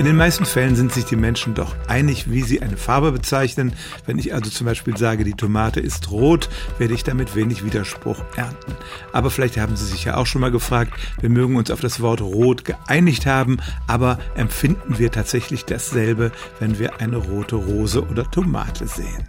In den meisten Fällen sind sich die Menschen doch einig, wie sie eine Farbe bezeichnen. Wenn ich also zum Beispiel sage, die Tomate ist rot, werde ich damit wenig Widerspruch ernten. Aber vielleicht haben Sie sich ja auch schon mal gefragt, wir mögen uns auf das Wort rot geeinigt haben, aber empfinden wir tatsächlich dasselbe, wenn wir eine rote Rose oder Tomate sehen?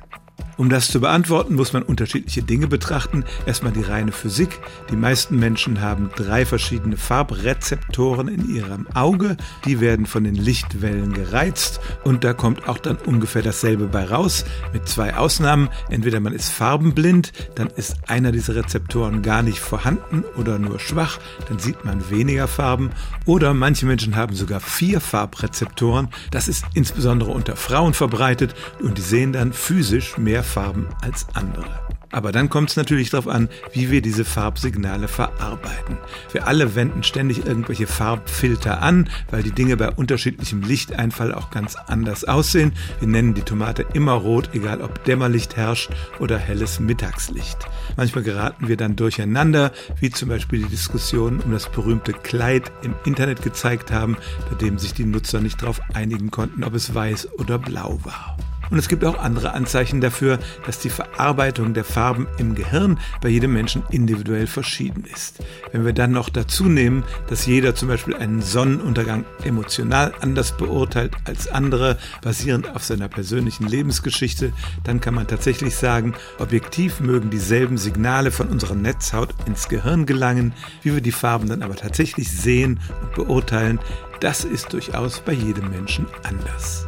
Um das zu beantworten, muss man unterschiedliche Dinge betrachten. Erstmal die reine Physik. Die meisten Menschen haben drei verschiedene Farbrezeptoren in ihrem Auge. Die werden von den Lichtwellen gereizt und da kommt auch dann ungefähr dasselbe bei raus. Mit zwei Ausnahmen. Entweder man ist farbenblind, dann ist einer dieser Rezeptoren gar nicht vorhanden oder nur schwach, dann sieht man weniger Farben. Oder manche Menschen haben sogar vier Farbrezeptoren. Das ist insbesondere unter Frauen verbreitet und die sehen dann physisch mehr Farben als andere. Aber dann kommt es natürlich darauf an, wie wir diese Farbsignale verarbeiten. Wir alle wenden ständig irgendwelche Farbfilter an, weil die Dinge bei unterschiedlichem Lichteinfall auch ganz anders aussehen. Wir nennen die Tomate immer rot, egal ob Dämmerlicht herrscht oder helles Mittagslicht. Manchmal geraten wir dann durcheinander, wie zum Beispiel die Diskussionen um das berühmte Kleid im Internet gezeigt haben, bei dem sich die Nutzer nicht darauf einigen konnten, ob es weiß oder blau war. Und es gibt auch andere Anzeichen dafür, dass die Verarbeitung der Farben im Gehirn bei jedem Menschen individuell verschieden ist. Wenn wir dann noch dazu nehmen, dass jeder zum Beispiel einen Sonnenuntergang emotional anders beurteilt als andere, basierend auf seiner persönlichen Lebensgeschichte, dann kann man tatsächlich sagen, objektiv mögen dieselben Signale von unserer Netzhaut ins Gehirn gelangen, wie wir die Farben dann aber tatsächlich sehen und beurteilen, das ist durchaus bei jedem Menschen anders.